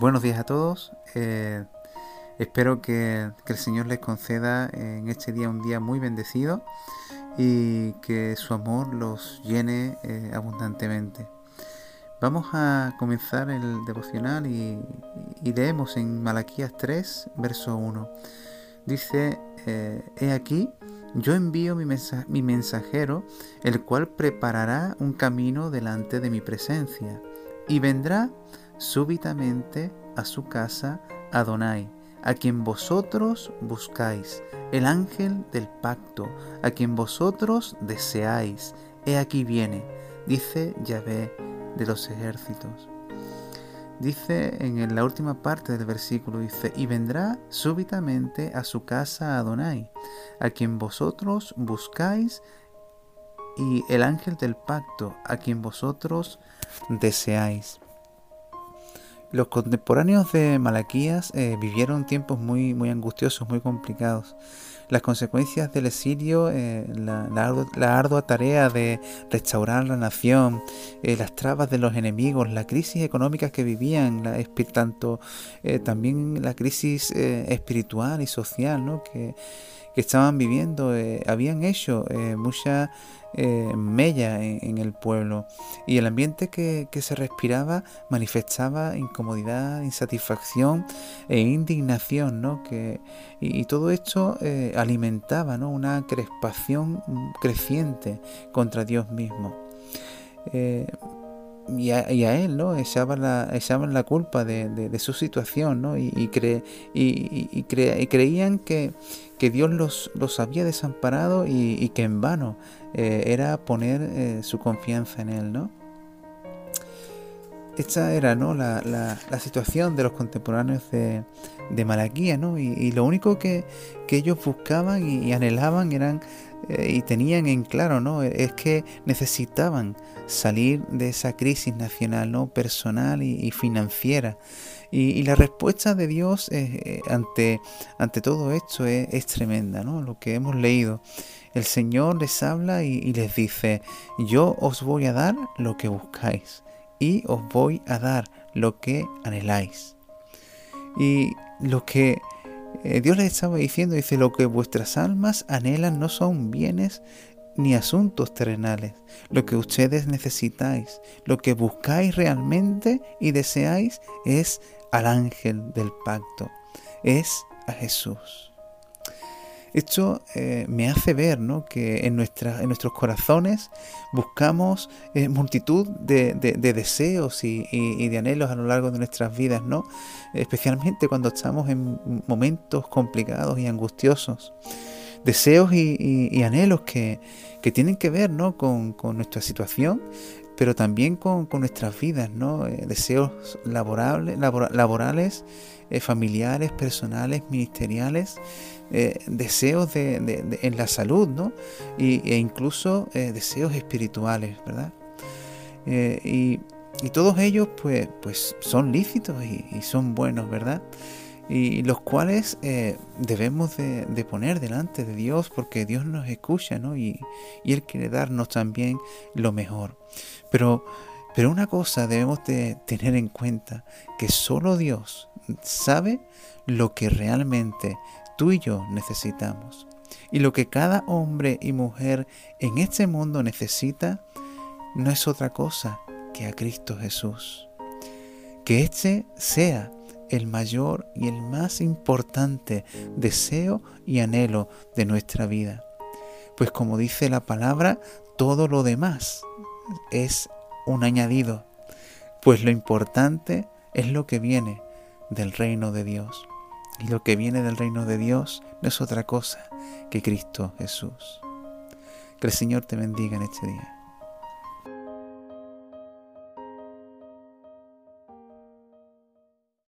Buenos días a todos. Eh, espero que, el Señor les conceda en este día un día muy bendecido y que su amor los llene eh, abundantemente. Vamos a comenzar el devocional y, leemos en Malaquías 3, verso 1. Dice, eh, he aquí, yo envío mi mensajero, el cual preparará un camino delante de mi presencia, y vendrá súbitamente a su casa Adonai, a quien vosotros buscáis, el ángel del pacto, a quien vosotros deseáis. He aquí viene, dice Yahvé de los ejércitos. Dice en la última parte del versículo, dice, y vendrá súbitamente a su casa Adonai, a quien vosotros buscáis, y el ángel del pacto, a quien vosotros deseáis. Los contemporáneos de Malaquías eh, vivieron tiempos muy, muy angustiosos, muy complicados. Las consecuencias del exilio, eh, la, ardua tarea de restaurar la nación, eh, las trabas de los enemigos, la crisis económica que vivían, tanto también la crisis espiritual y social ¿no? que, que estaban viviendo, habían hecho mucha eh, mella en, el pueblo y el ambiente que, se respiraba manifestaba incomodidad, insatisfacción e indignación, ¿no? Que, y, todo esto eh, alimentaba ¿no? una crespación creciente contra Dios mismo. Eh, y a, él, ¿no? Echaban la, la culpa de, su situación, ¿no? Y, y, y, creían que, que Dios los, los, había desamparado y, que en vano eh, era poner eh, su confianza en Él, ¿no? Esta era ¿no? la, la, situación de los contemporáneos de, de Malaquía, ¿no? Y, lo único que, que ellos buscaban y, anhelaban eran eh, y tenían en claro, ¿no? Es que necesitaban salir de esa crisis nacional, ¿no? Personal y, financiera. Y, la respuesta de Dios eh, ante, ante todo esto es, tremenda, ¿no? Lo que hemos leído. El Señor les habla y, les dice, yo os voy a dar lo que buscáis y os voy a dar lo que anheláis. Y lo que eh, Dios les estaba diciendo, dice, lo que vuestras almas anhelan no son bienes ni asuntos terrenales. Lo que ustedes necesitáis, lo que buscáis realmente y deseáis es al ángel del pacto, es a Jesús. Esto eh, me hace ver ¿no? que en, nuestra, en nuestros corazones buscamos eh, multitud de, deseos y, de anhelos a lo largo de nuestras vidas, ¿no? especialmente cuando estamos en momentos complicados y angustiosos. Deseos y, anhelos que, tienen que ver ¿no? con, nuestra situación, pero también con, nuestras vidas, ¿no? Eh, deseos laborables, laborales, familiares, personales, ministeriales, eh, deseos de, en la salud, ¿no? Y, e incluso eh, deseos espirituales, ¿verdad? Eh, y, todos ellos, pues, pues son lícitos y, son buenos, ¿verdad? Y los cuales debemos de, poner delante de Dios porque Dios nos escucha, ¿no? Y, y Él quiere darnos también lo mejor. Pero, pero una cosa debemos de tener en cuenta, que solo Dios sabe lo que realmente tú y yo necesitamos. Y lo que cada hombre y mujer en este mundo necesita no es otra cosa que a Cristo Jesús. Que este sea el mayor y el más importante deseo y anhelo de nuestra vida. Pues como dice la palabra, todo lo demás es un añadido, pues lo importante es lo que viene del reino de Dios. Y lo que viene del reino de Dios no es otra cosa que Cristo Jesús. Que el Señor te bendiga en este día.